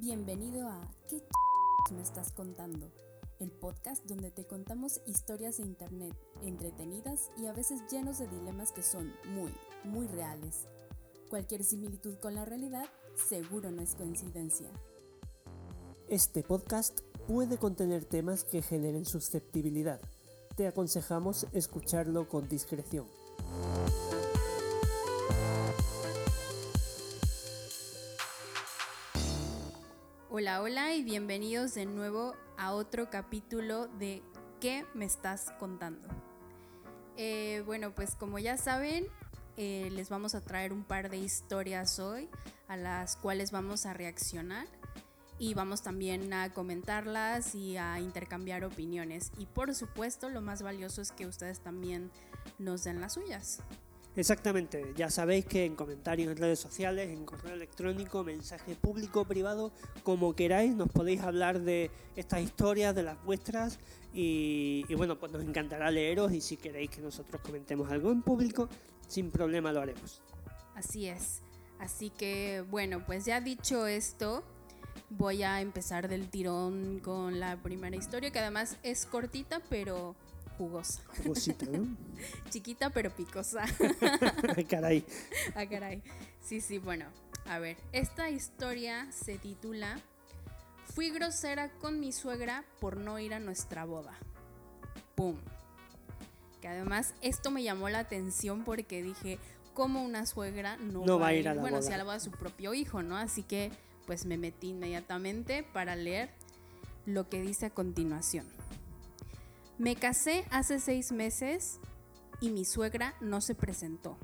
Bienvenido a ¿Qué ch me estás contando? El podcast donde te contamos historias de internet entretenidas y a veces llenos de dilemas que son muy, muy reales. Cualquier similitud con la realidad seguro no es coincidencia. Este podcast puede contener temas que generen susceptibilidad. Te aconsejamos escucharlo con discreción. Hola, hola y bienvenidos de nuevo a otro capítulo de ¿Qué me estás contando? Eh, bueno, pues como ya saben, eh, les vamos a traer un par de historias hoy a las cuales vamos a reaccionar y vamos también a comentarlas y a intercambiar opiniones. Y por supuesto, lo más valioso es que ustedes también nos den las suyas. Exactamente, ya sabéis que en comentarios en redes sociales, en correo electrónico, mensaje público, privado, como queráis, nos podéis hablar de estas historias, de las vuestras y, y, bueno, pues nos encantará leeros y si queréis que nosotros comentemos algo en público, sin problema lo haremos. Así es, así que bueno, pues ya dicho esto, voy a empezar del tirón con la primera historia, que además es cortita, pero jugosa. Jugosita, ¿no? Chiquita pero picosa. Ay, caray. Ah, caray. Sí, sí, bueno. A ver, esta historia se titula Fui grosera con mi suegra por no ir a nuestra boda. ¡Pum! Que además esto me llamó la atención porque dije, ¿cómo una suegra no, No va a ir a la bueno, boda. si a la boda de su propio hijo, ¿no? Así que pues me metí inmediatamente para leer lo que dice a continuación. Me casé hace seis meses y mi suegra no se presentó.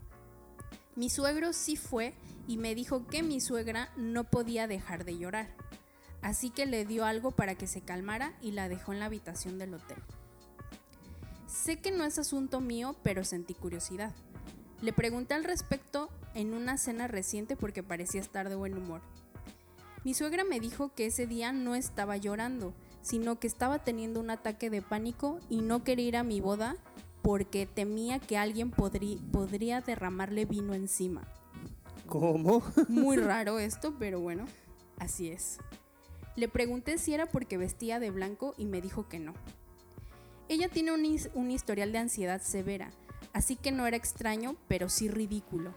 Mi suegro sí fue y me dijo que mi suegra no podía dejar de llorar. Así que le dio algo para que se calmara y la dejó en la habitación del hotel. Sé que no es asunto mío, pero sentí curiosidad. Le pregunté al respecto en una cena reciente porque parecía estar de buen humor. Mi suegra me dijo que ese día no estaba llorando, sino que estaba teniendo un ataque de pánico y no quería ir a mi boda porque temía que alguien podrí- podría derramarle vino encima. ¿Cómo? Muy raro esto, pero bueno, así es. Le pregunté si era porque vestía de blanco y me dijo que no. Ella tiene un, his- un historial de ansiedad severa, así que no era extraño, pero sí ridículo.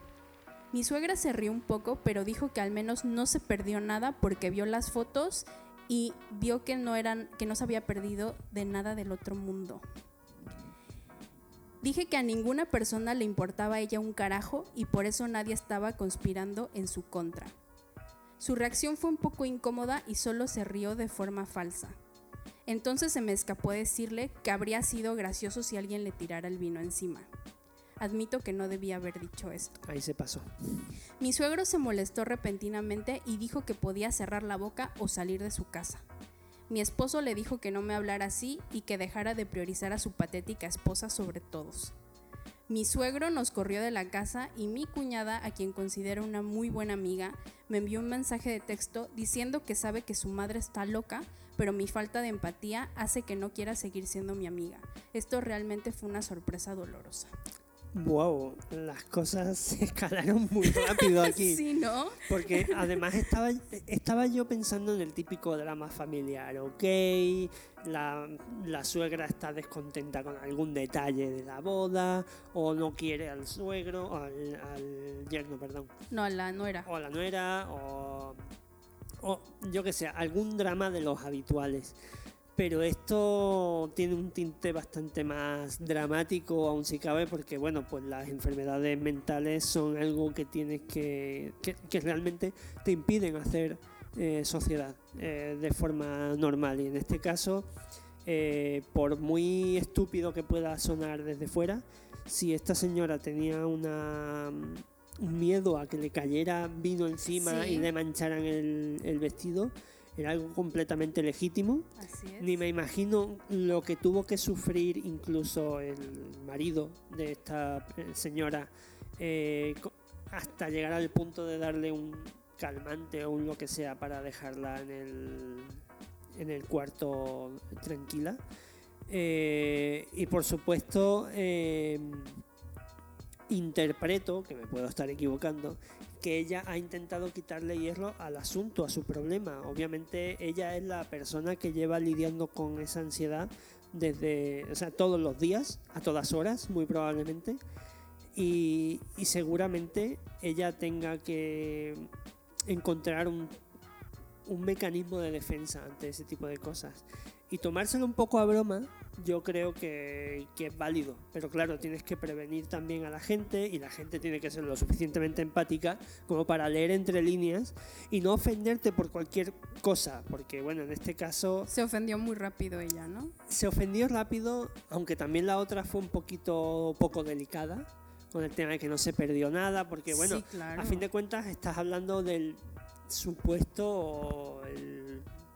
Mi suegra se rió un poco, pero dijo que al menos no se perdió nada porque vio las fotos y vio que no eran que no se había perdido de nada del otro mundo. Dije que a ninguna persona le importaba a ella un carajo y por eso nadie estaba conspirando en su contra. Su reacción fue un poco incómoda y solo se rió de forma falsa. Entonces se me escapó decirle que habría sido gracioso si alguien le tirara el vino encima. Admito que no debía haber dicho esto. Ahí se pasó. Mi suegro se molestó repentinamente y dijo que podía cerrar la boca o salir de su casa. Mi esposo le dijo que no me hablara así y que dejara de priorizar a su patética esposa sobre todos. Mi suegro nos corrió de la casa y mi cuñada, a quien considero una muy buena amiga, me envió un mensaje de texto diciendo que sabe que su madre está loca, pero mi falta de empatía hace que no quiera seguir siendo mi amiga. Esto realmente fue una sorpresa dolorosa. Wow, las cosas se escalaron muy rápido aquí. Sí, ¿no? Porque además estaba, estaba yo pensando en el típico drama familiar, ok, la, la suegra está descontenta con algún detalle de la boda, o no quiere al suegro, o al, al yerno, perdón, No, la nuera. o a la nuera, o, o yo que sé, algún drama de los habituales. Pero esto tiene un tinte bastante más dramático, aún si cabe, porque bueno, pues las enfermedades mentales son algo que tienes que. que, que realmente te impiden hacer eh, sociedad eh, de forma normal. Y en este caso, eh, por muy estúpido que pueda sonar desde fuera, si esta señora tenía una un miedo a que le cayera vino encima Sí. y le mancharan el, el vestido, era algo completamente legítimo. Así es. Ni me imagino lo que tuvo que sufrir incluso el marido de esta eh, señora eh, hasta llegar al punto de darle un calmante o un lo que sea para dejarla en el, en el cuarto tranquila. Eh, y por supuesto, eh, interpreto, que me puedo estar equivocando, que ella ha intentado quitarle hierro al asunto, a su problema. Obviamente ella es la persona que lleva lidiando con esa ansiedad desde, o sea, todos los días, a todas horas, muy probablemente. Y, y seguramente ella tenga que encontrar un, un mecanismo de defensa ante ese tipo de cosas. Y tomárselo un poco a broma, yo creo que, que, es válido. Pero claro, tienes que prevenir también a la gente y la gente tiene que ser lo suficientemente empática como para leer entre líneas y no ofenderte por cualquier cosa. Porque bueno, en este caso... Se ofendió muy rápido ella, ¿no? Se ofendió rápido, aunque también la otra fue un poquito poco delicada con el tema de que no se perdió nada, porque bueno, Sí, claro. a fin de cuentas estás hablando del supuesto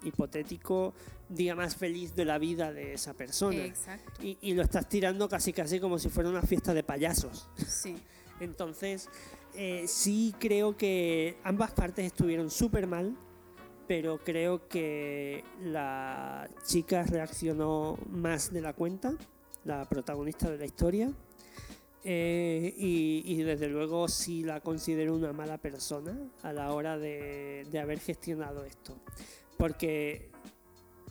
hipotético día más feliz de la vida de esa persona. Exacto. Y, y lo estás tirando casi casi como si fuera una fiesta de payasos. Sí. Entonces, eh, sí creo que ambas partes estuvieron súper mal, pero creo que la chica reaccionó más de la cuenta, la protagonista de la historia. Eh, y, y desde luego sí la considero una mala persona a la hora de, de haber gestionado esto. Porque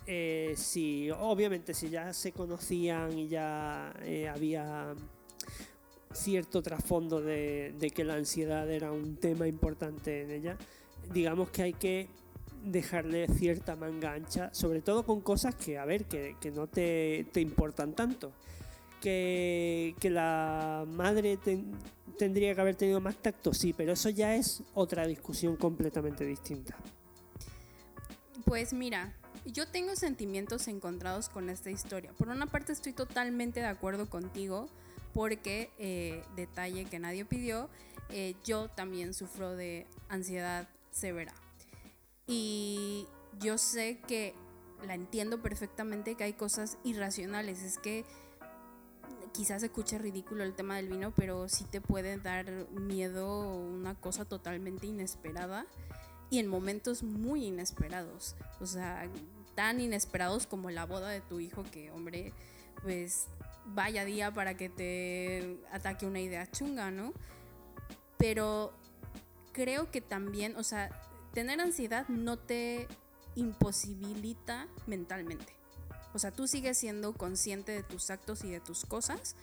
eh, si, obviamente, si ya se conocían y ya eh, había cierto trasfondo de, que la ansiedad era un tema importante en ella, digamos que hay que dejarle cierta manga ancha, sobre todo con cosas que, a ver, que, no te, importan tanto. Que, la madre ten- tendría que haber tenido más tacto, sí, pero eso ya es otra discusión completamente distinta. Pues mira, yo tengo sentimientos encontrados con esta historia. Por una parte estoy totalmente de acuerdo contigo porque, eh, detalle que nadie pidió, eh, yo también sufro de ansiedad severa. Y yo sé que la entiendo perfectamente que hay cosas irracionales. Es que quizás se escuche ridículo el tema del vino, pero sí te puede dar miedo una cosa totalmente inesperada y en momentos muy inesperados. O sea, tan inesperados como la boda de tu hijo que, hombre, pues vaya día para que te ataque una idea chunga, ¿no? Pero creo que también, o sea, tener ansiedad no te imposibilita mentalmente. O sea, tú sigues siendo consciente de tus actos y de tus cosas.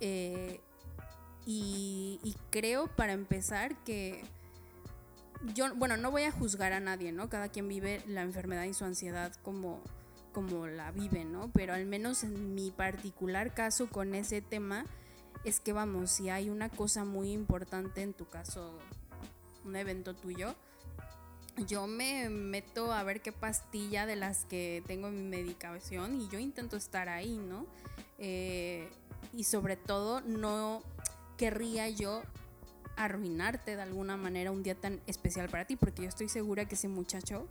eh, y, y creo, para empezar, que yo, bueno, no voy a juzgar a nadie, ¿no? Cada quien vive la enfermedad y su ansiedad como, como la vive, ¿no? Pero al menos en mi particular caso con ese tema, es que vamos, si hay una cosa muy importante en tu caso, un evento tuyo, yo me meto a ver qué pastilla de las que tengo en mi medicación y yo intento estar ahí, ¿no? Eh, y sobre todo no querría yo arruinarte de alguna manera un día tan especial para ti, porque yo estoy segura que ese muchacho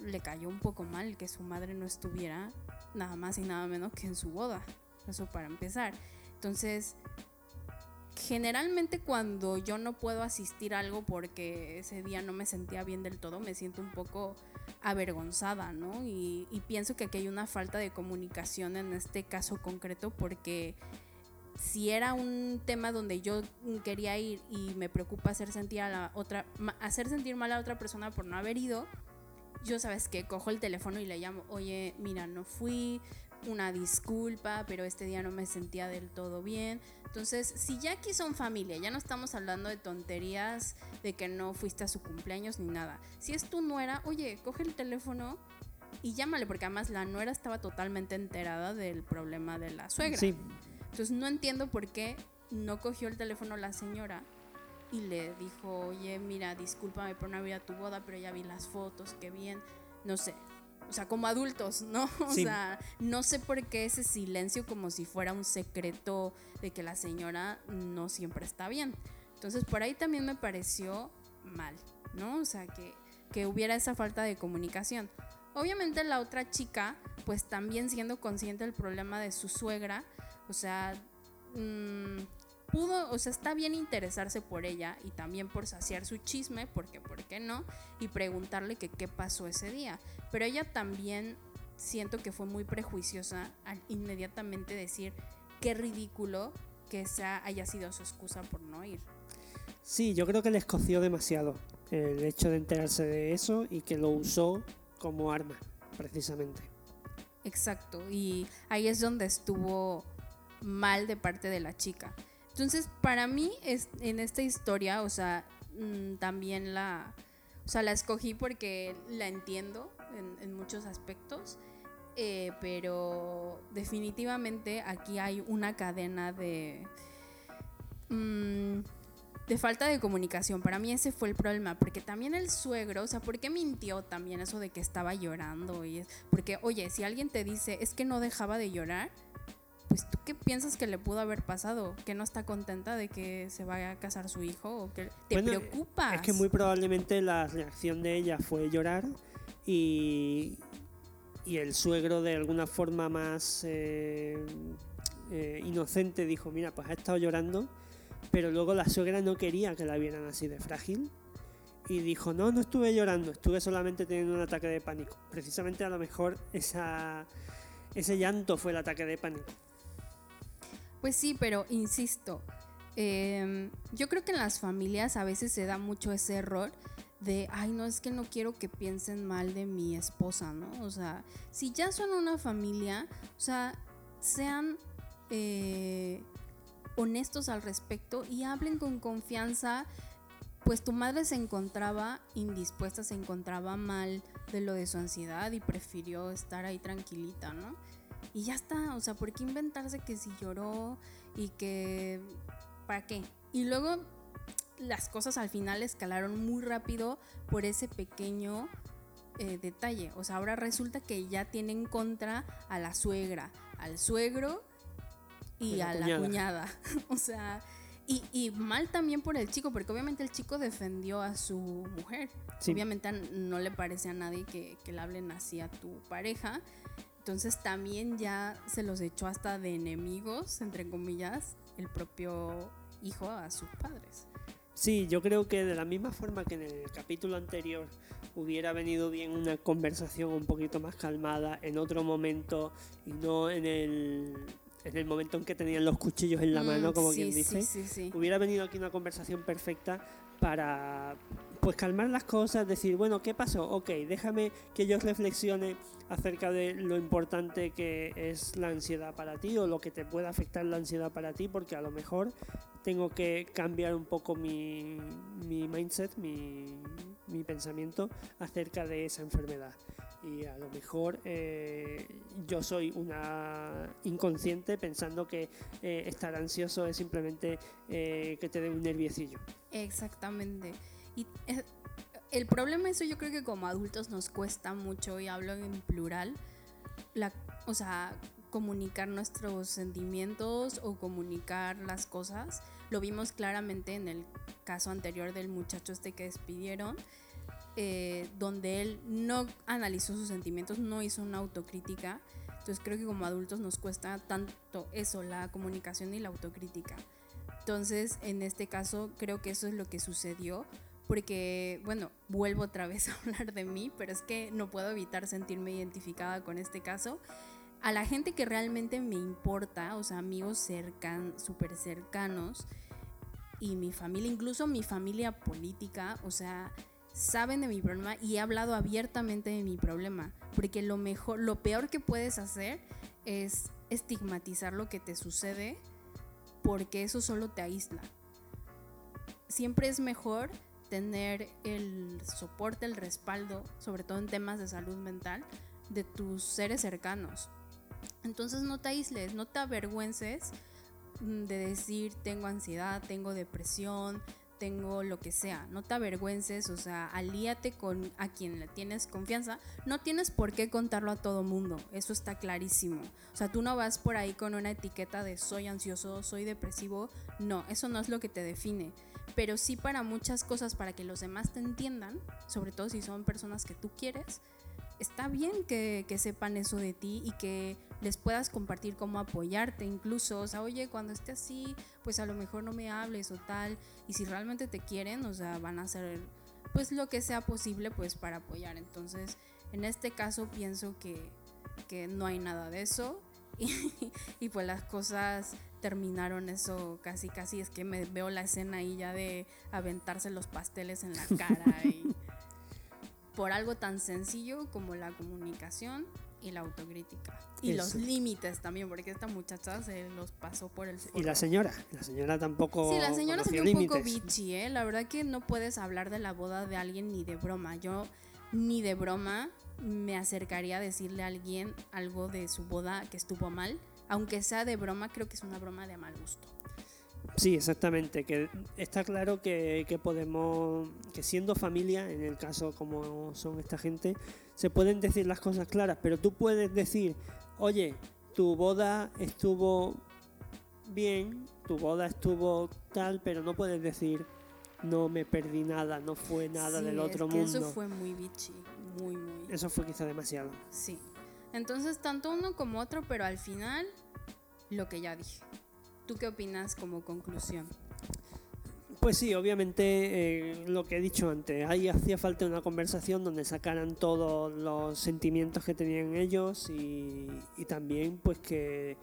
le cayó un poco mal que su madre no estuviera nada más y nada menos que en su boda. Eso para empezar. Entonces, generalmente cuando yo no puedo asistir a algo porque ese día no me sentía bien del todo, me siento un poco avergonzada, ¿no? Y, y pienso que aquí hay una falta de comunicación en este caso concreto porque si era un tema donde yo quería ir y me preocupa hacer sentir a la otra, hacer sentir mal a otra persona por no haber ido, yo sabes que cojo el teléfono y le llamo, oye, mira, no fui, una disculpa, pero este día no me sentía del todo bien. Entonces, si ya aquí son familia, ya no estamos hablando de tonterías de que no fuiste a su cumpleaños ni nada. Si es tu nuera, oye, coge el teléfono y llámale, porque además la nuera estaba totalmente enterada del problema de la suegra. Sí, Entonces no entiendo por qué no cogió el teléfono la señora y le dijo, oye, mira, discúlpame por no haber a tu boda, pero ya vi las fotos, qué bien. No sé. O sea, como adultos, ¿no? O Sí. sea, no sé por qué ese silencio como si fuera un secreto de que la señora no siempre está bien. Entonces por ahí también me pareció mal, ¿no? O sea, que, que hubiera esa falta de comunicación. Obviamente la otra chica, pues también siendo consciente del problema de su suegra, o sea, mm, pudo, o sea, está bien interesarse por ella y también por saciar su chisme, porque, ¿por qué no? Y preguntarle que qué pasó ese día. Pero ella también siento que fue muy prejuiciosa al inmediatamente decir qué ridículo que esa haya sido su excusa por no ir. Sí, yo creo que le escoció demasiado el hecho de enterarse de eso y que lo usó como arma, precisamente. Exacto, y ahí es donde estuvo mal de parte de la chica. Entonces, para mí, es, en esta historia, o sea, mm, también la, o sea, la escogí porque la entiendo en, muchos aspectos, eh, pero definitivamente aquí hay una cadena de... Mm, de falta de comunicación. Para mí ese fue el problema, porque también el suegro, o sea, ¿por qué mintió también eso de que estaba llorando? Y porque, oye, si alguien te dice es que no dejaba de llorar, pues tú qué piensas que le pudo haber pasado, que no está contenta de que se vaya a casar su hijo o que te preocupa. Es que muy probablemente la reacción de ella fue llorar y, y el suegro de alguna forma más eh, eh, inocente dijo, mira, pues ha estado llorando, pero luego la suegra no quería que la vieran así de frágil y dijo, no, no estuve llorando, estuve solamente teniendo un ataque de pánico. Precisamente a lo mejor esa, ese llanto fue el ataque de pánico. Pues sí, pero insisto, em, yo creo que en las familias a veces se da mucho ese error de, ay, no, es que no quiero que piensen mal de mi esposa, ¿no? O sea, si ya son una familia, o sea, sean eh, honestos al respecto y hablen con confianza. Pues tu madre se encontraba indispuesta, se encontraba mal de lo de su ansiedad y prefirió estar ahí tranquilita, ¿no? Y ya está, o sea, ¿por qué inventarse que si lloró y que... ¿Para qué? Y luego las cosas al final escalaron muy rápido por ese pequeño eh, detalle. O sea, ahora resulta que ya tiene en contra a la suegra, al suegro y a la cuñada. o sea, y, mal también por el chico, porque obviamente el chico defendió a su mujer. Obviamente no le parece a nadie que, que le hablen así a tu pareja. Entonces también ya se los echó hasta de enemigos, entre comillas, el propio hijo a sus padres. Sí, yo creo que de la misma forma que en el capítulo anterior hubiera venido bien una conversación un poquito más calmada en otro momento y no en el, en el momento en que tenían los cuchillos en la mm, mano, como quien dice, hubiera venido aquí una conversación perfecta para pues calmar las cosas, decir, bueno, ¿qué pasó? Ok, déjame que yo reflexione acerca de lo importante que es la ansiedad para ti o lo que te puede afectar la ansiedad para ti, porque a lo mejor tengo que cambiar un poco mi, mindset, mi, pensamiento acerca de esa enfermedad. Y a lo mejor eh, yo soy una inconsciente pensando que eh, estar ansioso es simplemente eh, que te dé un nerviecillo. Exactamente. Y el problema eso yo creo que como adultos nos cuesta mucho, y hablo en plural, la, o sea, comunicar nuestros sentimientos o comunicar las cosas. Lo vimos claramente en el caso anterior del muchacho este que despidieron, eh, donde él no analizó sus sentimientos, no hizo una autocrítica. Entonces creo que como adultos nos cuesta tanto eso, la comunicación y la autocrítica. Entonces, en este caso, creo que eso es lo que sucedió. Porque, bueno, vuelvo otra vez a hablar de mí, pero es que no puedo evitar sentirme identificada con este caso. A la gente que realmente me importa, o sea, amigos cercan, súper cercanos, y mi familia, incluso mi familia política, o sea, saben de mi problema y he hablado abiertamente de mi problema. Porque lo mejor, lo peor que puedes hacer es estigmatizar lo que te sucede porque eso solo te aísla. Siempre es mejor tener el soporte, el respaldo, sobre todo en temas de salud mental, de tus seres cercanos. Entonces no te aísles, no te avergüences de decir tengo ansiedad, tengo depresión, tengo lo que sea. No te avergüences, o sea, alíate con a quien le tienes confianza. No tienes por qué contarlo a todo mundo, eso está clarísimo. O sea, tú no vas por ahí con una etiqueta de soy ansioso, soy depresivo. No, eso no es lo que te define. Pero sí para muchas cosas, para que los demás te entiendan, sobre todo si son personas que tú quieres, está bien que, sepan eso de ti y que les puedas compartir cómo apoyarte incluso, o sea, oye, cuando esté así, pues a lo mejor no me hables o tal, y si realmente te quieren, o sea, van a hacer pues lo que sea posible pues para apoyar. Entonces, en este caso pienso que, que no hay nada de eso Y, pues las cosas terminaron eso casi casi es que me veo la escena ahí ya de aventarse los pasteles en la cara y por algo tan sencillo como la comunicación y la autocrítica. Y los límites también, porque esta muchacha se los pasó por el Y la señora, la señora tampoco. Sí, la señora se un poco bichi, ¿eh? La verdad que no puedes hablar de la boda de alguien ni de broma. Yo ni de broma me acercaría a decirle a alguien algo de su boda que estuvo mal. Aunque sea de broma, creo que es una broma de mal gusto. Sí, exactamente, que está claro que, que, podemos, que siendo familia, en el caso como son esta gente, se pueden decir las cosas claras, pero tú puedes decir, oye, tu boda estuvo bien, tu boda estuvo tal, pero no puedes decir, no me perdí nada, no fue nada del otro mundo. Eso fue muy bichi, muy, muy. Eso fue quizá demasiado. Sí. Entonces, tanto uno como otro, pero al final, lo que ya dije. ¿Tú qué opinas como conclusión? Pues sí, obviamente eh, lo que he dicho antes, ahí hacía falta una conversación donde sacaran todos los sentimientos que tenían ellos y, también pues que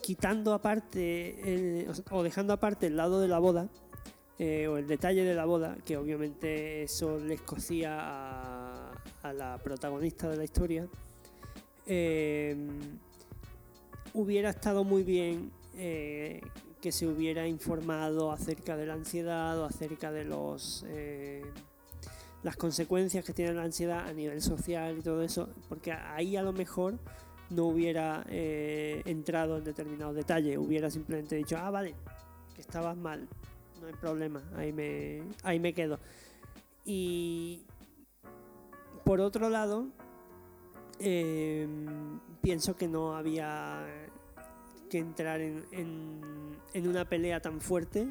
quitando aparte o dejando aparte el lado de la boda eh, o el detalle de la boda, que obviamente eso les cocía a, la protagonista de la historia, eh, hubiera estado muy bien que se hubiera informado acerca de la ansiedad o acerca de los eh, las consecuencias que tiene la ansiedad a nivel social y todo eso, porque ahí a lo mejor no hubiera eh, entrado en determinados detalles, hubiera simplemente dicho, ah, vale, que estabas mal, no hay problema, ahí me, ahí me quedo. Y por otro lado, eh, pienso que no había que entrar en, en, una pelea tan fuerte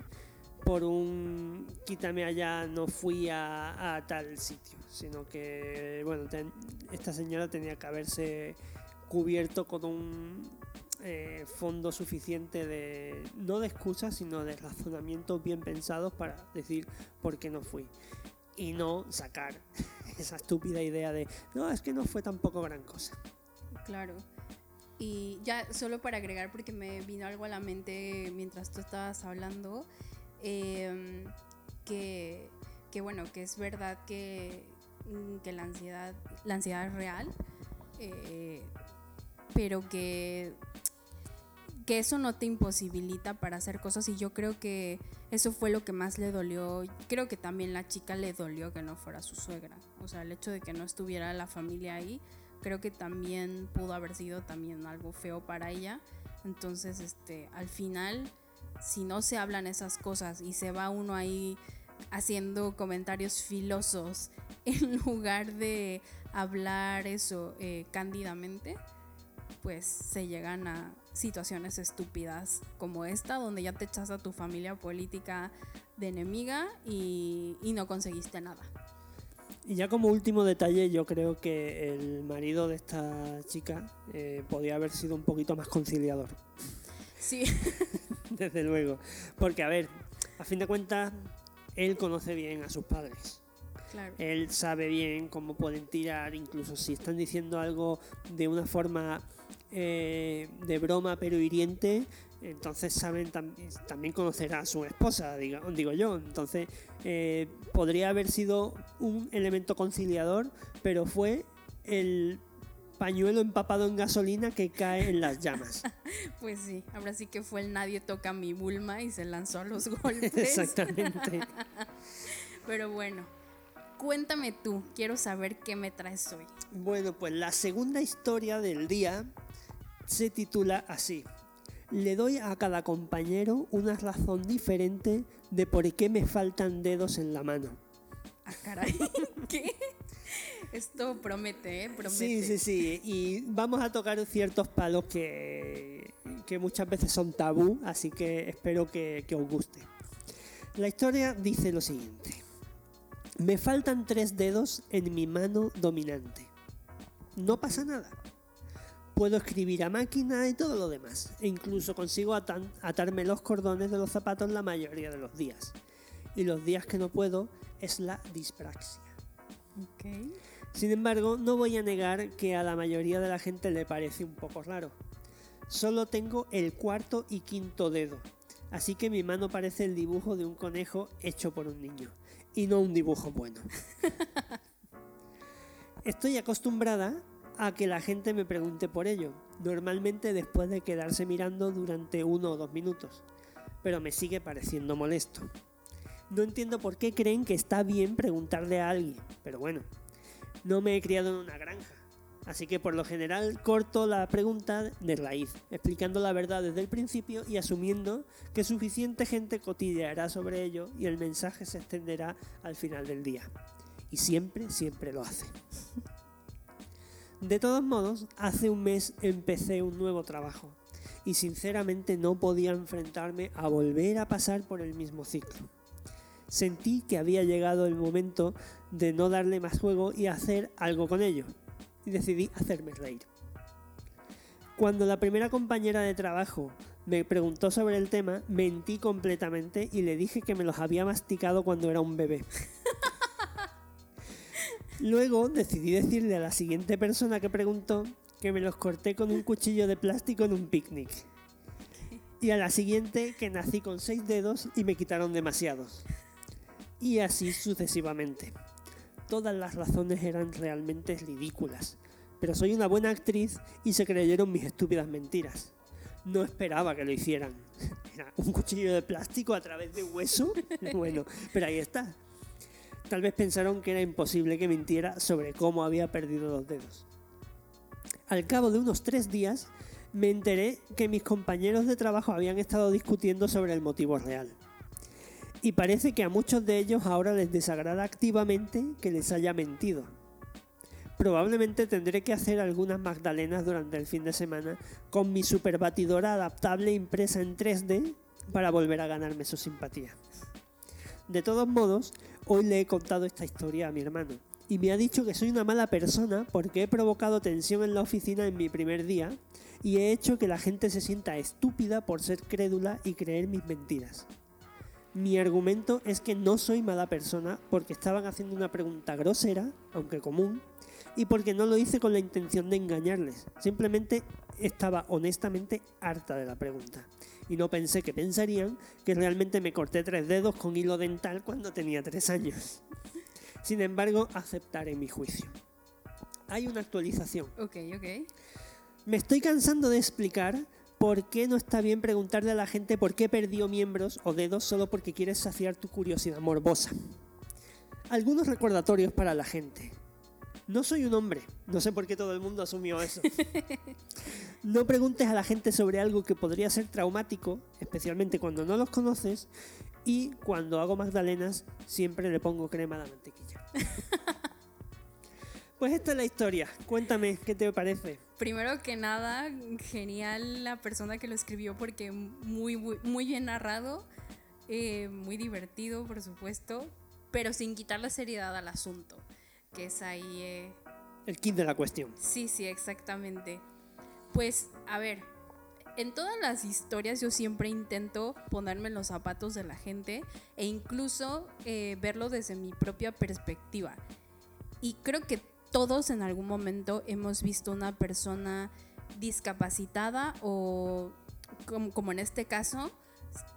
por un quítame allá, no fui a, tal sitio, sino que, bueno, esta señora tenía que haberse cubierto con un eh, fondo suficiente de, no de excusas, sino de razonamientos bien pensados para decir por qué no fui. Y no sacar esa estúpida idea de, no, es que no fue tampoco gran cosa. Claro. Y ya solo para agregar, porque me vino algo a la mente mientras tú estabas hablando, em, que, bueno, que es verdad que, mm, que la, ansiedad, la ansiedad es real, eh, pero que, que eso no te imposibilita para hacer cosas y yo creo que eso fue lo que más le dolió. Creo que también la chica le dolió que no fuera su suegra, o sea, el hecho de que no estuviera la familia ahí creo que también pudo haber sido también algo feo para ella. Entonces, este, al final, si no se hablan esas cosas y se va uno ahí haciendo comentarios filosos en lugar de hablar eso eh, cándidamente, pues se llegan a situaciones estúpidas como esta, donde ya te echas a tu familia política de enemiga y no conseguiste nada. Y ya como último detalle, yo creo que el marido de esta chica eh, podía haber sido un poquito más conciliador. Sí. Desde luego. Porque, a ver, a fin de cuentas, él conoce bien a sus padres. Claro. Él sabe bien cómo pueden tirar, incluso si están diciendo algo de una forma eh, de broma pero hiriente, entonces saben también conocerá a su esposa, digo, digo yo. Entonces eh, podría haber sido un elemento conciliador, pero fue el pañuelo empapado en gasolina que cae en las llamas. Pues sí, ahora sí que fue el nadie toca mi bulma y se lanzó a los golpes. Exactamente. Pero bueno, cuéntame tú, quiero saber qué me traes hoy. Bueno, pues la segunda historia del día se titula así. Le doy a cada compañero una razón diferente de por qué me faltan dedos en la mano. Ah, caray. ¿Qué? Esto promete, ¿eh? Promete. Sí, sí, sí. Y vamos a tocar ciertos palos que, que muchas veces son tabú, así que espero que, que os guste. La historia dice lo siguiente. Me faltan tres dedos en mi mano dominante. No pasa nada puedo escribir a máquina y todo lo demás. E incluso consigo atarme los cordones de los zapatos la mayoría de los días. Y los días que no puedo es la dispraxia. Sin embargo, no voy a negar que a la mayoría de la gente le parece un poco raro. Solo tengo el cuarto y quinto dedo, así que mi mano parece el dibujo de un conejo hecho por un niño, y no un dibujo bueno. Estoy acostumbrada a que la gente me pregunte por ello, normalmente después de quedarse mirando durante uno o dos minutos, pero me sigue pareciendo molesto. No entiendo por qué creen que está bien preguntarle a alguien, pero bueno, no me he criado en una granja, así que por lo general corto la pregunta de raíz, explicando la verdad desde el principio y asumiendo que suficiente gente cotilleará sobre ello y el mensaje se extenderá al final del día. Y siempre, siempre lo hace. De todos modos, hace un mes empecé un nuevo trabajo y sinceramente no podía enfrentarme a volver a pasar por el mismo ciclo. Sentí que había llegado el momento de no darle más juego y hacer algo con ello, y decidí hacerme reír. Cuando la primera compañera de trabajo me preguntó sobre el tema, mentí completamente y le dije que me los había masticado cuando era un bebé. Luego decidí decirle a la siguiente persona que preguntó que me los corté con un cuchillo de plástico en un picnic. Y a la siguiente que nací con seis dedos y me quitaron demasiados. Y así sucesivamente. Todas las razones eran realmente ridículas, pero soy una buena actriz y se creyeron mis estúpidas mentiras. No esperaba que lo hicieran. Era un cuchillo de plástico a través de hueso. Bueno, pero ahí está. Tal vez pensaron que era imposible que mintiera sobre cómo había perdido los dedos. Al cabo de unos tres días, me enteré que mis compañeros de trabajo habían estado discutiendo sobre el motivo real. Y parece que a muchos de ellos ahora les desagrada activamente que les haya mentido. Probablemente tendré que hacer algunas magdalenas durante el fin de semana con mi superbatidora adaptable impresa en 3D para volver a ganarme su simpatía. De todos modos, hoy le he contado esta historia a mi hermano y me ha dicho que soy una mala persona porque he provocado tensión en la oficina en mi primer día y he hecho que la gente se sienta estúpida por ser crédula y creer mis mentiras. Mi argumento es que no soy mala persona porque estaban haciendo una pregunta grosera, aunque común, y porque no lo hice con la intención de engañarles. Simplemente estaba honestamente harta de la pregunta y no pensé que pensarían que realmente me corté tres dedos con hilo dental cuando tenía tres años. Sin embargo, aceptaré mi juicio. Hay una actualización. Ok, ok. Me estoy cansando de explicar por qué no está bien preguntarle a la gente por qué perdió miembros o dedos solo porque quieres saciar tu curiosidad morbosa. Algunos recordatorios para la gente. No soy un hombre. No sé por qué todo el mundo asumió eso. No preguntes a la gente sobre algo que podría ser traumático, especialmente cuando no los conoces. Y cuando hago magdalenas, siempre le pongo crema a la mantequilla. Pues esta es la historia. Cuéntame, ¿qué te parece? Primero que nada, genial la persona que lo escribió porque muy, muy, bien narrado, eh, muy divertido, por supuesto, pero sin quitar la seriedad al asunto, que es ahí... Eh, El kit de la cuestión. Sí, sí, exactamente. Pues, a ver, en todas las historias yo siempre intento ponerme en los zapatos de la gente e incluso eh, verlo desde mi propia perspectiva. Y creo que todos en algún momento hemos visto una persona discapacitada o como, en este caso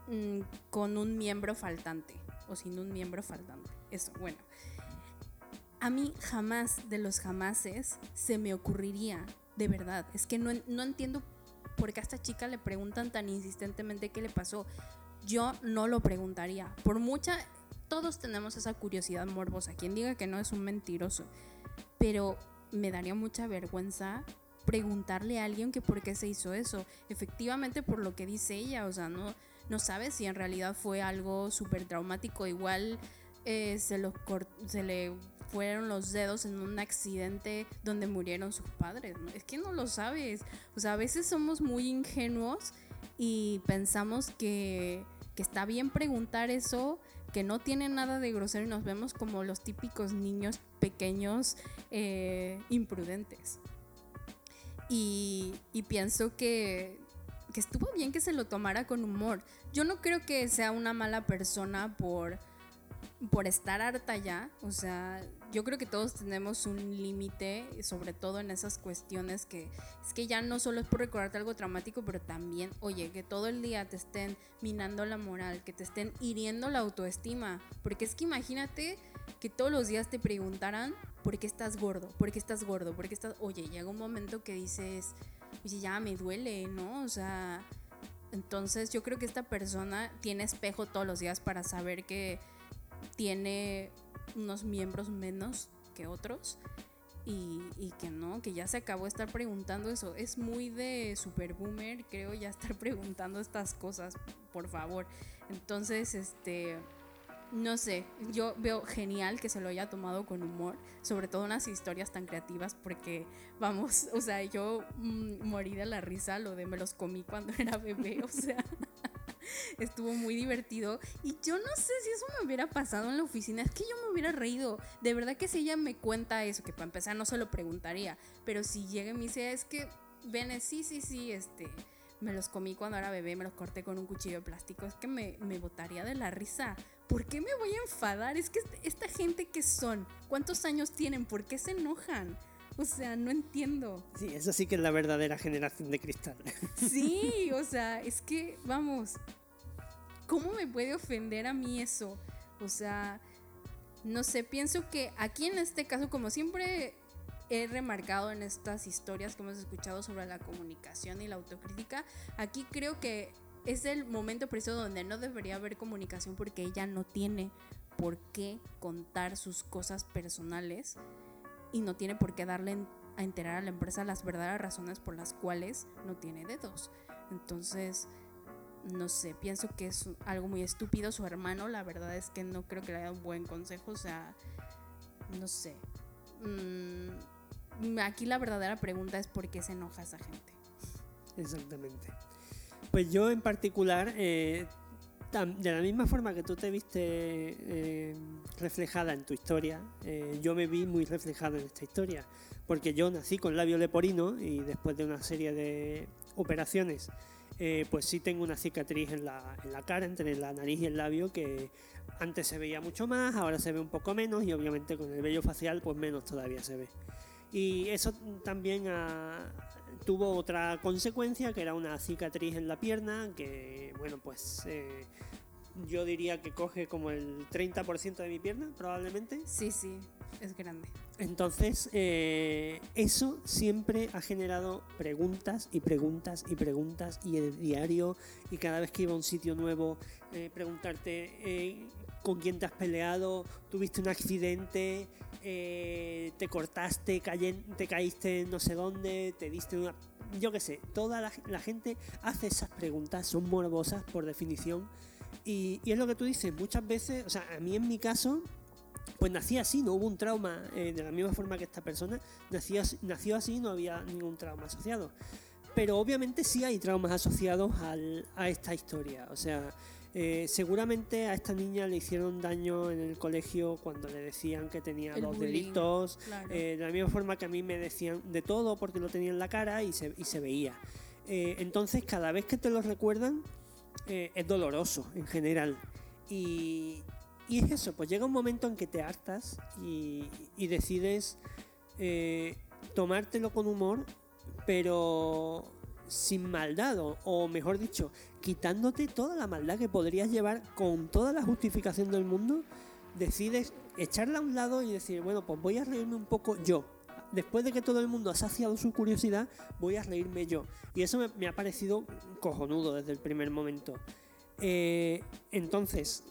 mm, con un miembro faltante o sin un miembro faltante. Eso, bueno. A mí jamás de los jamases se me ocurriría de verdad. Es que no, no entiendo por qué a esta chica le preguntan tan insistentemente qué le pasó. Yo no lo preguntaría. Por mucha, todos tenemos esa curiosidad morbosa. Quien diga que no es un mentiroso. Pero me daría mucha vergüenza preguntarle a alguien que por qué se hizo eso. Efectivamente por lo que dice ella, o sea, no, no sabe si en realidad fue algo súper traumático. Igual eh, se, lo se le fueron los dedos en un accidente donde murieron sus padres. Es que no lo sabes. O sea, a veces somos muy ingenuos y pensamos que, está bien preguntar eso, que no tiene nada de grosero y nos vemos como los típicos niños pequeños eh, imprudentes. Y, y pienso que, que estuvo bien que se lo tomara con humor. Yo no creo que sea una mala persona por por estar harta ya, o sea, yo creo que todos tenemos un límite, sobre todo en esas cuestiones que es que ya no solo es por recordarte algo traumático, pero también, oye, que todo el día te estén minando la moral, que te estén hiriendo la autoestima, porque es que imagínate que todos los días te preguntaran por qué estás gordo, por qué estás gordo, por qué estás, oye, llega un momento que dices, oye, ya me duele, ¿no? O sea, entonces yo creo que esta persona tiene espejo todos los días para saber que tiene unos miembros menos que otros y, que no, que ya se acabó de estar preguntando eso. Es muy de super boomer, creo, ya estar preguntando estas cosas, por favor. Entonces, este, no sé, yo veo genial que se lo haya tomado con humor, sobre todo unas historias tan creativas, porque, vamos, o sea, yo mm, morí de la risa lo de me los comí cuando era bebé, o sea. Estuvo muy divertido. Y yo no sé si eso me hubiera pasado en la oficina. Es que yo me hubiera reído. De verdad que si ella me cuenta eso, que para empezar no se lo preguntaría. Pero si llega y me dice, es que, ven, sí, sí, sí, este. Me los comí cuando era bebé, me los corté con un cuchillo de plástico. Es que me, me botaría de la risa. ¿Por qué me voy a enfadar? Es que esta gente que son, ¿cuántos años tienen? ¿Por qué se enojan? O sea, no entiendo. Sí, eso sí que es la verdadera generación de cristal. Sí, o sea, es que, vamos, ¿cómo me puede ofender a mí eso? O sea, no sé, pienso que aquí en este caso, como siempre he remarcado en estas historias que hemos escuchado sobre la comunicación y la autocrítica, aquí creo que es el momento preciso donde no debería haber comunicación porque ella no tiene por qué contar sus cosas personales y no tiene por qué darle a enterar a la empresa las verdaderas razones por las cuales no tiene dedos. Entonces, no sé, pienso que es algo muy estúpido su hermano, la verdad es que no creo que le haya un buen consejo, o sea, no sé. Mm, aquí la verdadera pregunta es por qué se enoja esa gente. Exactamente. Pues yo en particular eh, de la misma forma que tú te viste eh, reflejada en tu historia, eh, yo me vi muy reflejado en esta historia, porque yo nací con labio leporino y después de una serie de operaciones, eh, pues sí tengo una cicatriz en la, en la cara, entre la nariz y el labio, que antes se veía mucho más, ahora se ve un poco menos y obviamente con el vello facial pues menos todavía se ve. Y eso también tuvo otra consecuencia, que era una cicatriz en la pierna, que, bueno, pues eh, yo diría que coge como el 30% de mi pierna, probablemente. Sí, sí, es grande. Entonces, eh, eso siempre ha generado preguntas y preguntas y preguntas y el diario y cada vez que iba a un sitio nuevo, eh, preguntarte con quién te has peleado, tuviste un accidente, eh, te cortaste, te caíste no sé dónde, te diste una... Yo qué sé, toda la, gente hace esas preguntas, son morbosas por definición. Y, es lo que tú dices, muchas veces, o sea, a mí en mi caso, pues nací así, no hubo un trauma eh, de la misma forma que esta persona, nació, nació así, no había ningún trauma asociado. Pero obviamente sí hay traumas asociados a esta historia, o sea, eh, seguramente a esta niña le hicieron daño en el colegio cuando le decían que tenía los deditos, eh, de la misma forma que a mí me decían de todo porque lo tenía en la cara y se, y se veía. Eh, entonces cada vez que te lo recuerdan es doloroso en general. Y, y, es eso, pues llega un momento en que te hartas y, y decides tomártelo con humor, pero sin maldad, o, mejor dicho, quitándote toda la maldad que podrías llevar con toda la justificación del mundo, decides echarla a un lado y decir, bueno, pues voy a reírme un poco yo. Después de que todo el mundo ha saciado su curiosidad, voy a reírme yo. Y eso me, ha parecido cojonudo desde el primer momento. Eh, entonces,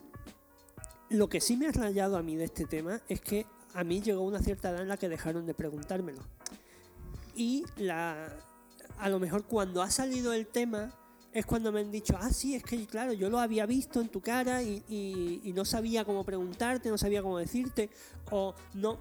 lo que sí me ha rayado a mí de este tema es que a mí llegó una cierta edad en la que dejaron de preguntármelo. Y la, a lo mejor cuando ha salido el tema es cuando me han dicho, ah, sí, es que claro, yo lo había visto en tu cara y, no sabía cómo preguntarte, no sabía cómo decirte, o no,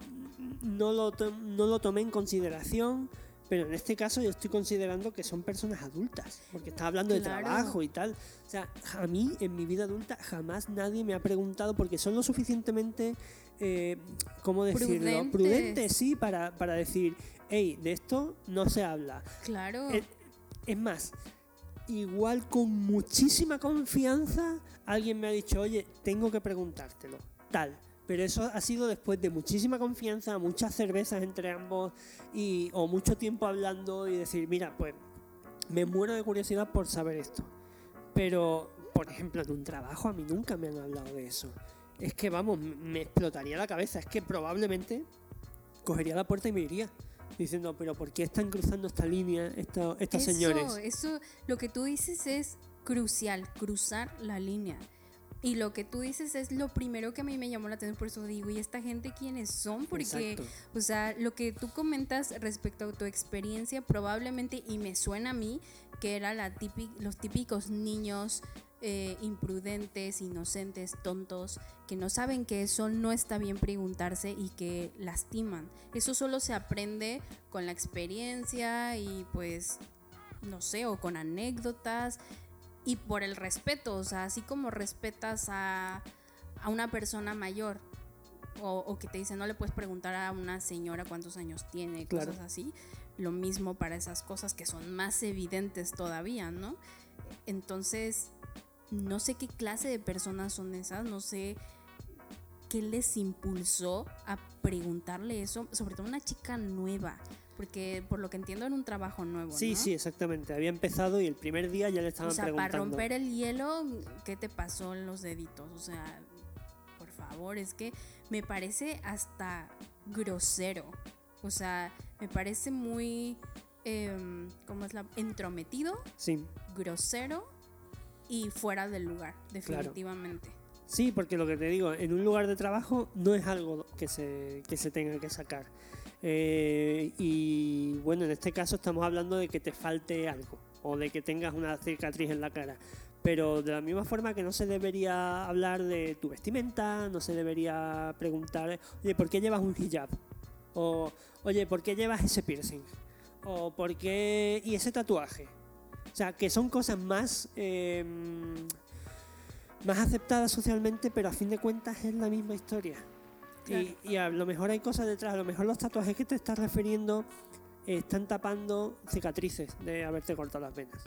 no, lo, no lo tomé en consideración, pero en este caso yo estoy considerando que son personas adultas, porque está hablando de trabajo y tal. O sea, a mí en mi vida adulta jamás nadie me ha preguntado, porque son lo suficientemente, eh, ¿cómo decirlo? Prudentes, Prudente, sí, para, para decir, hey, de esto no se habla. Claro. Es, más, igual con muchísima confianza alguien me ha dicho, oye, tengo que preguntártelo. tal. Pero eso ha sido después de muchísima confianza, muchas cervezas entre ambos y, o mucho tiempo hablando y decir, mira, pues me muero de curiosidad por saber esto. Pero, por ejemplo, en un trabajo a mí nunca me han hablado de eso. Es que, vamos, me explotaría la cabeza. Es que probablemente cogería la puerta y me iría diciendo, pero ¿por qué están cruzando esta línea estos, estos señores? Eso, lo que tú dices es crucial, cruzar la línea. Y lo que tú dices es lo primero que a mí me llamó la atención, por eso digo, ¿y esta gente quiénes son? Porque, o sea, lo que tú comentas respecto a tu experiencia, probablemente, y me suena a mí, que era la los típicos niños eh, imprudentes, inocentes, tontos, que no saben que eso no está bien preguntarse y que lastiman. Eso solo se aprende con la experiencia y pues, no sé, o con anécdotas y por el respeto, o sea, así como respetas a, una persona mayor. O, que te dice no le puedes preguntar a una señora cuántos años tiene, cosas así. Lo mismo para esas cosas que son más evidentes todavía, ¿no? Entonces, no sé qué clase de personas son esas, no sé qué les impulsó a preguntarle eso, sobre todo una chica nueva, porque por lo que entiendo era un trabajo nuevo. Sí, sí, exactamente. Había empezado y el primer día ya le estaban o sea, Para romper el hielo, ¿qué te pasó en los deditos? O sea, por favor, es que me parece hasta grosero. O sea, me parece muy, eh, ¿cómo es la? Entrometido. Sí. Grosero y fuera del lugar, definitivamente. Sí, porque lo que te digo, en un lugar de trabajo no es algo que se, que se tenga que sacar. Eh, y bueno, en este caso estamos hablando de que te falte algo o de que tengas una cicatriz en la cara. Pero de la misma forma que no se debería hablar de tu vestimenta, no se debería preguntar, oye, ¿por qué llevas un hijab? O, oye, ¿por qué llevas ese piercing? O, ¿por qué... y ese tatuaje? O sea, que son cosas más, em, más aceptadas socialmente, pero a fin de cuentas es la misma historia. Y, a lo mejor hay cosas detrás, a lo mejor los tatuajes que te estás refiriendo están tapando cicatrices de haberte cortado las venas.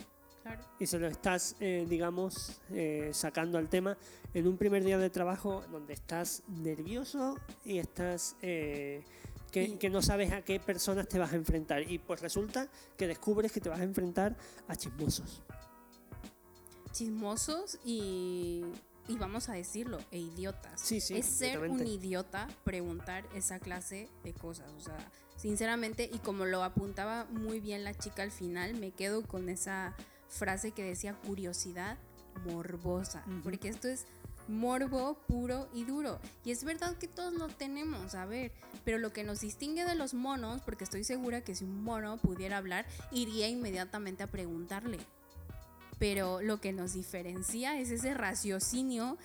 Y se lo estás, eh, digamos, eh, sacando al tema en un primer día de trabajo donde estás nervioso y estás eh, que, no sabes a qué personas te vas a enfrentar. Y pues resulta que descubres que te vas a enfrentar a chismosos. Chismosos y, y vamos a decirlo, e idiotas. Sí, sí, es ser un idiota preguntar esa clase de cosas. O sea, sinceramente, y como lo apuntaba muy bien la chica al final, me quedo con esa frase que decía curiosidad morbosa. Porque esto es morbo puro y duro. Y es verdad que todos lo tenemos, a ver, pero lo que nos distingue de los monos, porque estoy segura que si un mono pudiera hablar, iría inmediatamente a preguntarle. Pero lo que nos diferencia es ese raciocinio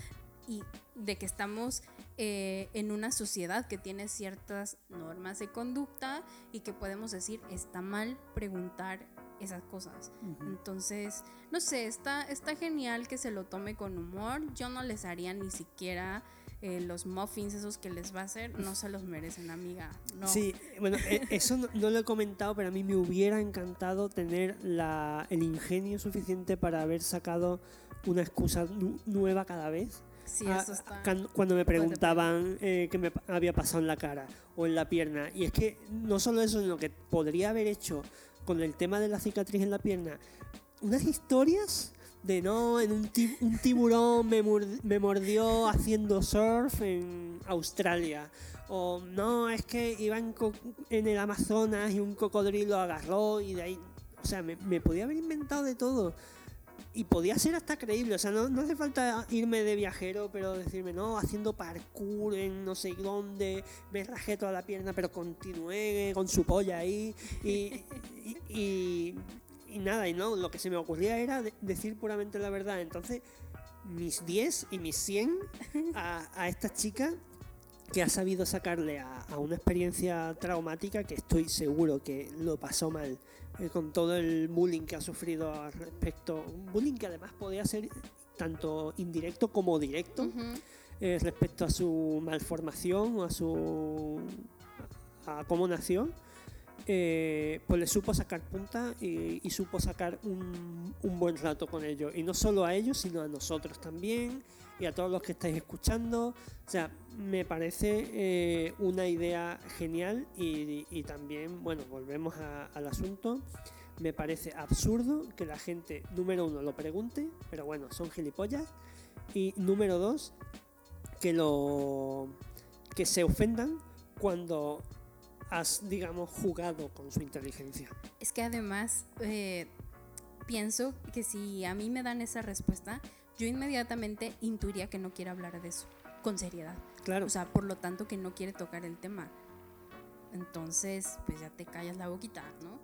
y de que estamos eh, en una sociedad que tiene ciertas normas de conducta y que podemos decir está mal preguntar esas cosas. Entonces, no sé, está, está genial que se lo tome con humor. Yo no les haría ni siquiera eh, los muffins esos que les va a hacer, no se los merecen, amiga. No. Sí, bueno, eh, eso no, lo he comentado, pero a mí me hubiera encantado tener la, el ingenio suficiente para haber sacado una excusa nueva cada vez. Sí, eso está cuando me preguntaban eh, qué me había pasado en la cara o en la pierna. Y es que no solo eso, sino que podría haber hecho con el tema de la cicatriz en la pierna, unas historias de no, en un, un tiburón me, me, mordió haciendo surf en Australia. O no, es que iba en, el Amazonas y un cocodrilo agarró y de ahí. O sea, me, me, podía haber inventado de todo. Y podía ser hasta creíble. O sea, no, no hace falta irme de viajero, pero decirme, no, haciendo parkour en no sé dónde, me rajé toda la pierna, pero continué con su polla ahí. y, y, nada, y no, lo que se me ocurría era decir puramente la verdad. Entonces, mis 10 y mis 100 a, esta chica que ha sabido sacarle a, una experiencia traumática que estoy seguro que lo pasó mal eh, con todo el bullying que ha sufrido al respecto. Un bullying que además podía ser tanto indirecto como directo eh, respecto a su malformación o a su a cómo nació eh, pues le supo sacar punta y, supo sacar un, buen rato con ellos. Y no solo a ellos, sino a nosotros también y a todos los que estáis escuchando. O sea, me parece eh, una idea genial y, también, bueno, volvemos al asunto. Me parece absurdo que la gente, número uno, lo pregunte, pero bueno, son gilipollas. Y número dos, que lo que se ofendan cuando has, digamos, jugado con su inteligencia. Es que además eh, pienso que si a mí me dan esa respuesta, yo inmediatamente intuiría que no quiere hablar de eso, con seriedad. Claro. O sea, por lo tanto que no quiere tocar el tema. Entonces, pues ya te callas la boquita, ¿no?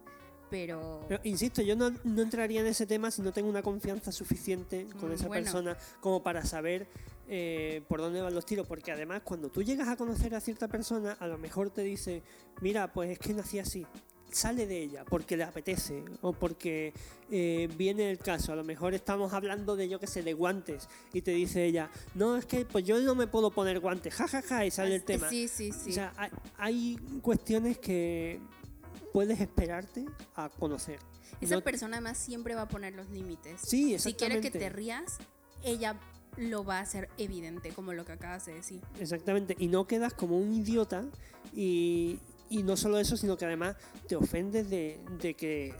Pero... Pero insisto, yo no, no, entraría en ese tema si no tengo una confianza suficiente con esa bueno. persona como para saber eh, por dónde van los tiros. Porque además, cuando tú llegas a conocer a cierta persona, a lo mejor te dice, mira, pues es que nací así. Sale de ella porque le apetece o porque eh, viene el caso. A lo mejor estamos hablando de, yo que sé, de guantes y te dice ella, no, es que pues yo no me puedo poner guantes, jajaja, ja, ja, y sale el tema. Sí, sí, sí. O sea, hay, hay cuestiones que puedes esperarte a conocer. Esa no... persona más siempre va a poner los límites. Sí, Si quiere que te rías, ella lo va a hacer evidente, como lo que acabas de decir. Exactamente, y no quedas como un idiota y, y no solo eso, sino que además te ofendes de, de que,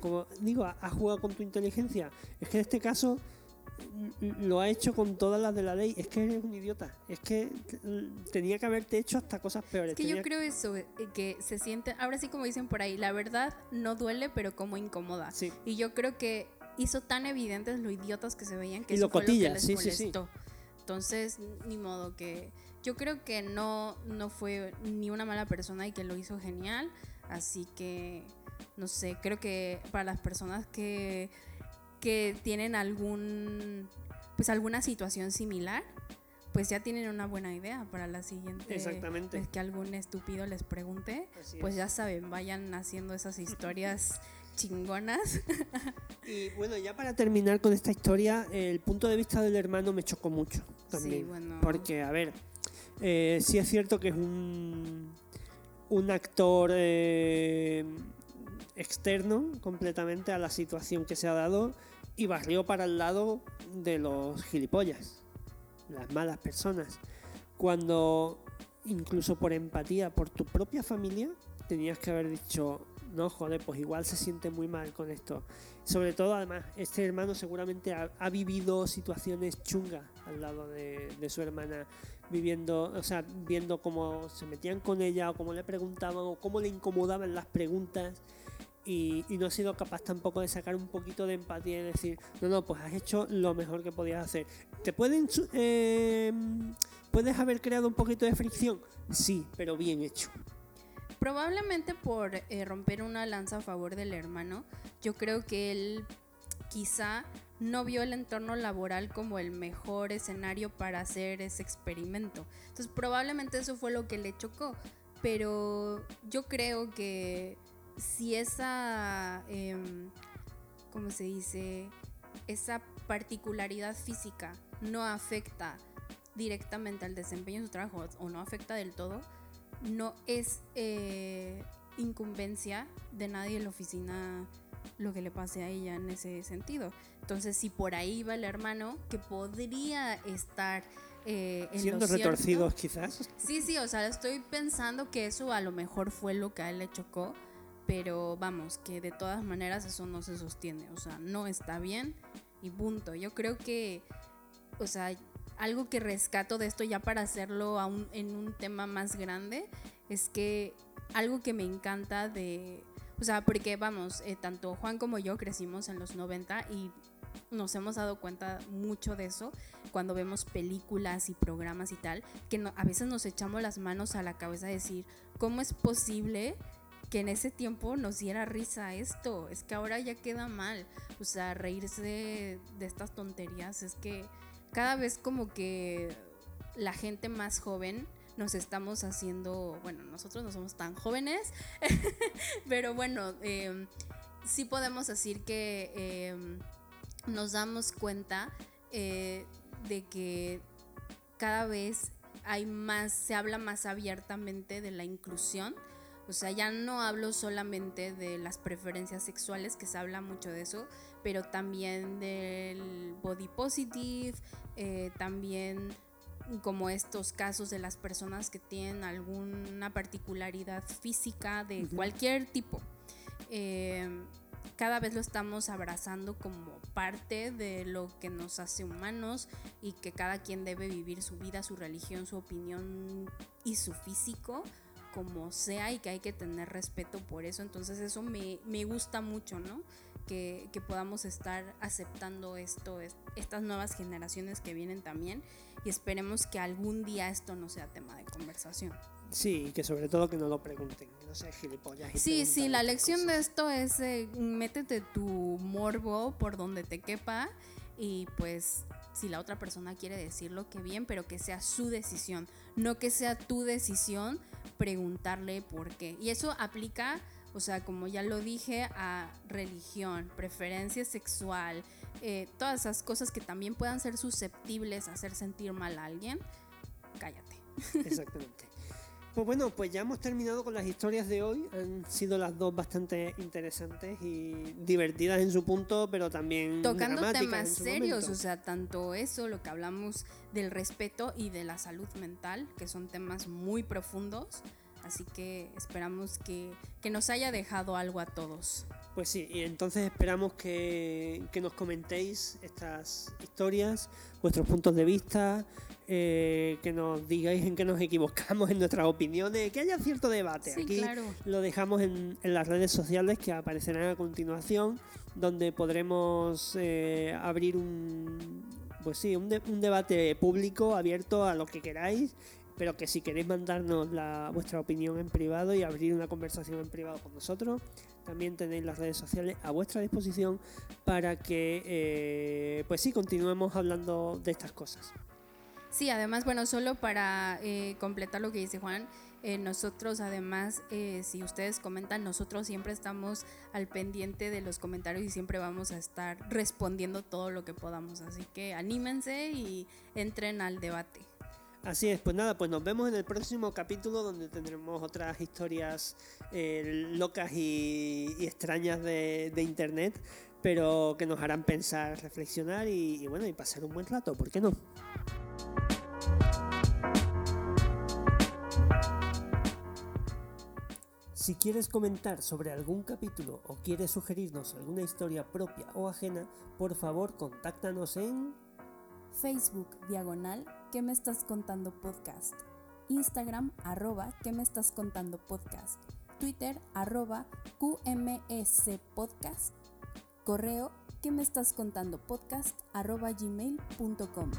como digo, has jugado con tu inteligencia. Es que en este caso lo ha hecho con todas las de la ley. Es que eres un idiota. Es que tenía que haberte hecho hasta cosas peores. Es que tenía... yo creo eso, eh, que se siente, ahora sí como dicen por ahí, la verdad no duele, pero como incomoda. Sí. Y yo creo que hizo tan evidentes lo idiotas que se veían que y eso lo fue cotilla, lo que les sí, molestó. sí, sí. Entonces, ni modo que yo creo que no no fue ni una mala persona y que lo hizo genial, así que no sé, creo que para las personas que que tienen algún pues alguna situación similar, pues ya tienen una buena idea para la siguiente Exactamente. vez que algún estúpido les pregunte, Así pues es. ya saben, vayan haciendo esas historias chingonas. Y bueno, ya para terminar con esta historia, el punto de vista del hermano me chocó mucho también. Sí, bueno. Porque, a ver, eh, sí es cierto que es un, un actor eh, externo completamente a la situación que se ha dado y barrió para el lado de los gilipollas, las malas personas. Cuando, incluso por empatía, por tu propia familia, tenías que haber dicho, no, joder, pues igual se siente muy mal con esto. Sobre todo, además, este hermano seguramente ha, vivido situaciones chungas al lado de, su hermana, viviendo, o sea, viendo cómo se metían con ella, o cómo le preguntaban, o cómo le incomodaban las preguntas. Y, y, no ha sido capaz tampoco de sacar un poquito de empatía y decir, no, no, pues has hecho lo mejor que podías hacer. ¿Te pueden... Eh, ¿Puedes haber creado un poquito de fricción? Sí, pero bien hecho. Probablemente por eh, romper una lanza a favor del hermano, yo creo que él quizá no vio el entorno laboral como el mejor escenario para hacer ese experimento. Entonces probablemente eso fue lo que le chocó. Pero yo creo que si esa, eh, ¿cómo se dice? Esa particularidad física no afecta directamente al desempeño de su trabajo o no afecta del todo, no es eh, incumbencia de nadie en la oficina lo que le pase a ella en ese sentido. Entonces, si por ahí va el hermano, que podría estar eh, en siendo retorcidos quizás. Sí, sí, o sea, estoy pensando que eso a lo mejor fue lo que a él le chocó, pero vamos, que de todas maneras eso no se sostiene, o sea, no está bien y punto. Yo creo que, o sea, algo que rescato de esto ya para hacerlo en un tema más grande es que algo que me encanta de, o sea, porque vamos, eh, tanto Juan como yo crecimos en los 90 y nos hemos dado cuenta mucho de eso cuando vemos películas y programas y tal, que a veces nos echamos las manos a la cabeza a decir, ¿cómo es posible que en ese tiempo nos diera risa esto? Es que ahora ya queda mal, o sea, reírse de estas tonterías, es que cada vez como que la gente más joven nos estamos haciendo, bueno, nosotros no somos tan jóvenes, pero bueno, eh, sí podemos decir que eh, nos damos cuenta eh, de que cada vez hay más, se habla más abiertamente de la inclusión. O sea, ya no hablo solamente de las preferencias sexuales, que se habla mucho de eso, pero también del body positive, eh, también como estos casos de las personas que tienen alguna particularidad física de cualquier tipo. Eh, cada vez lo estamos abrazando como parte de lo que nos hace humanos y que cada quien debe vivir su vida, su religión, su opinión y su físico como sea y que hay que tener respeto por eso. Entonces eso me, gusta mucho, ¿no? Que, que, podamos estar aceptando esto, estas nuevas generaciones que vienen también y esperemos que algún día esto no sea tema de conversación. Sí, que sobre todo que no lo pregunten, no sea gilipollas. sí, sí, la lección de esto es eh, métete tu morbo por donde te quepa y pues si la otra persona quiere decirlo, que bien, pero que sea su decisión, no que sea tu decisión preguntarle por qué. Y eso aplica, o sea, como ya lo dije, a religión, preferencia sexual, eh, todas esas cosas que también puedan ser susceptibles a hacer sentir mal a alguien, cállate. Exactamente. Pues bueno, pues ya hemos terminado con las historias de hoy. Han sido las dos bastante interesantes y divertidas en su punto, pero también tocando temas serios, o sea, tanto eso, lo que hablamos del respeto y de la salud mental, que son temas muy profundos. Así que esperamos que, que nos haya dejado algo a todos. Pues sí, y entonces esperamos que, que nos comentéis estas historias, vuestros puntos de vista, eh, que nos digáis en qué nos equivocamos en nuestras opiniones, que haya cierto debate. Aquí lo dejamos en, las redes sociales que aparecerán a continuación, donde podremos eh, abrir un, pues sí, un, un, debate público abierto a lo que queráis, pero que si queréis mandarnos la, vuestra opinión en privado y abrir una conversación en privado con nosotros, también tenéis las redes sociales a vuestra disposición para que, eh, pues sí, continuemos hablando de estas cosas. Sí, además, bueno, solo para eh, completar lo que dice Juan, eh, nosotros además, eh, si ustedes comentan, nosotros siempre estamos al pendiente de los comentarios y siempre vamos a estar respondiendo todo lo que podamos. Así que anímense y entren al debate. Así es, pues nada, pues nos vemos en el próximo capítulo donde tendremos otras historias locas y, extrañas de, Internet, pero que nos harán pensar, reflexionar y, y bueno, y pasar un buen rato, ¿por qué no? Si quieres comentar sobre algún capítulo o quieres sugerirnos alguna historia propia o ajena, por favor contáctanos en Facebook diagonal ¿Qué me estás contando podcast? Instagram arroba ¿Qué me estás contando podcast? Twitter arroba QMS podcast. Correo ¿Qué me estás contando podcast? arroba gmail.com.